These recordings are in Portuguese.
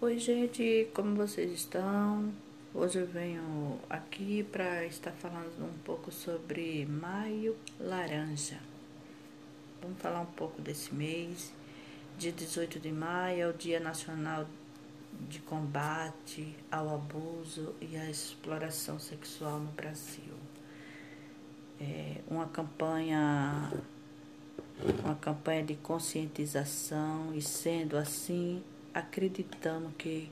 Oi, gente, como vocês estão? Hoje eu venho aqui para estar falando um pouco sobre Maio Laranja. Vamos falar um pouco desse mês. Dia 18 de maio é o Dia Nacional de Combate ao Abuso e à Exploração Sexual no Brasil. É uma campanha uma campanha de conscientização e sendo assim acreditamos que,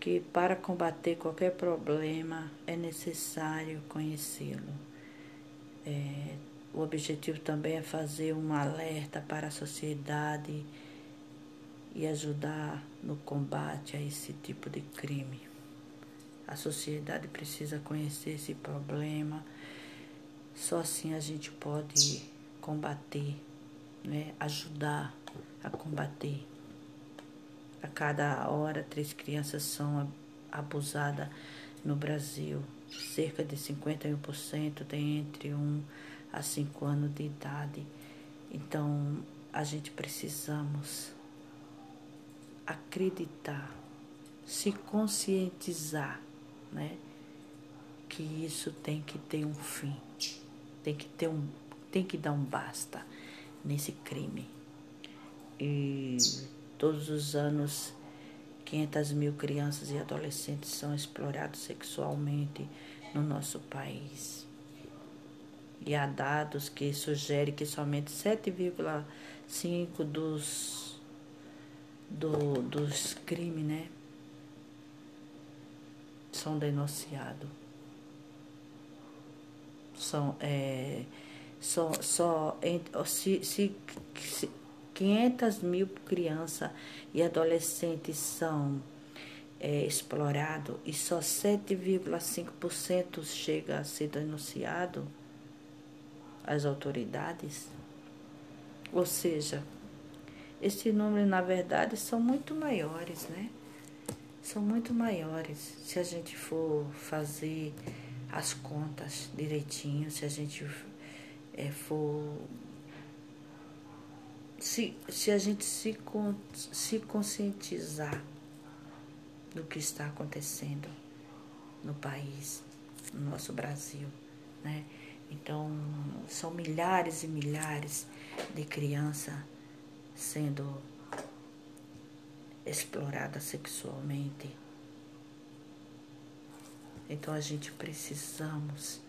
que para combater qualquer problema é necessário conhecê-lo. É, o objetivo também é fazer um alerta para a sociedade e ajudar no combate a esse tipo de crime. A sociedade precisa conhecer esse problema, só assim a gente pode combater, né? ajudar a combater. A cada hora, três crianças são abusadas no Brasil. Cerca de 51% tem entre 1 a 5 anos de idade. Então, a gente precisamos acreditar, se conscientizar, né? Que isso tem que ter um fim, tem que ter um, tem que dar um basta nesse crime. E Todos os anos, 500 mil crianças e adolescentes são explorados sexualmente no nosso país. E há dados que sugerem que somente 7,5% dos, do, dos crimes né, são denunciados. São, é, só, só se, se, se 500 mil crianças e adolescentes são é, explorados e só 7,5% chega a ser denunciado às autoridades. Ou seja, esse número, na verdade, são muito maiores, né? São muito maiores. Se a gente for fazer as contas direitinho, se a gente é, for se, se a gente se, se conscientizar do que está acontecendo no país, no nosso Brasil, né? Então, são milhares e milhares de crianças sendo exploradas sexualmente. Então, a gente precisamos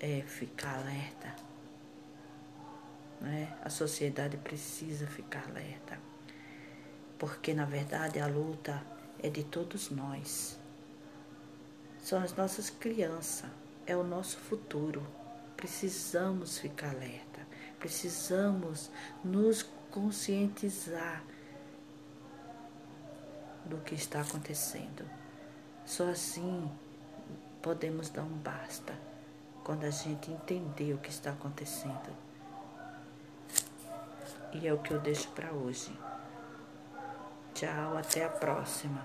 é, ficar alerta né? A sociedade precisa ficar alerta, porque na verdade a luta é de todos nós. São as nossas crianças, é o nosso futuro. Precisamos ficar alerta, precisamos nos conscientizar do que está acontecendo. Só assim podemos dar um basta quando a gente entender o que está acontecendo. E é o que eu deixo para hoje. Tchau, até a próxima.